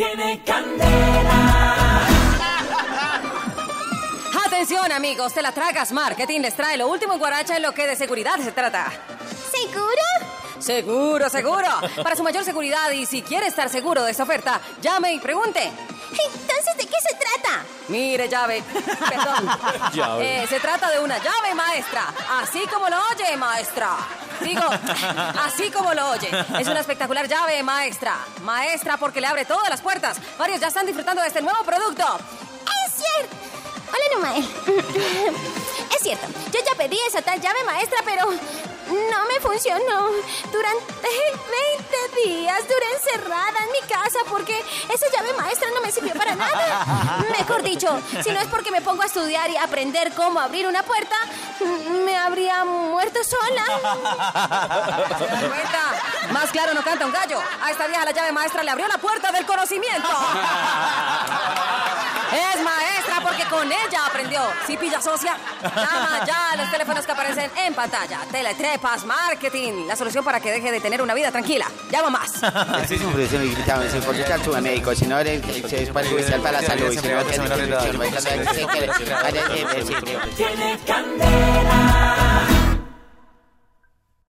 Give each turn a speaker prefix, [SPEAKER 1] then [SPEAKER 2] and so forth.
[SPEAKER 1] tiene candela.
[SPEAKER 2] Atención amigos, te la tragas Marketing les trae lo último en Guaracha en lo que de seguridad se trata.
[SPEAKER 3] ¿Seguro?
[SPEAKER 2] Seguro, seguro. Para su mayor seguridad y si quiere estar seguro de esta oferta, llame y pregunte.
[SPEAKER 3] Entonces, ¿de qué se trata?
[SPEAKER 2] Mire, llave. Perdón.
[SPEAKER 4] Llave.
[SPEAKER 2] Eh, se trata de una llave maestra. Así como lo oye, maestra. Digo, así como lo oye. Es una espectacular llave maestra. Maestra porque le abre todas las puertas. Varios ya están disfrutando de este nuevo producto.
[SPEAKER 3] Es cierto. Hola, Numael. Es cierto, yo ya pedí esa tal llave maestra, pero no me funcionó. Durante 20 días duré encerrada en mi casa porque esa llave maestra no me sirvió para nada. Mejor dicho, si no es porque me pongo a estudiar y aprender cómo abrir una puerta, me habría sola.
[SPEAKER 2] ¿Se dan cuenta? Más claro no canta un gallo. A esta vieja la llave maestra le abrió la puerta del conocimiento. Es maestra porque con ella aprendió. ¿Sí pilla socia? Llama ya a los teléfonos que aparecen en pantalla. Teletrepas Marketing. La solución para que deje de tener una vida tranquila. Llama más.
[SPEAKER 5] Estoy un profesor se porque está tu médico, si no eres es perjudicial para la salud. si no,
[SPEAKER 1] Tiene candela.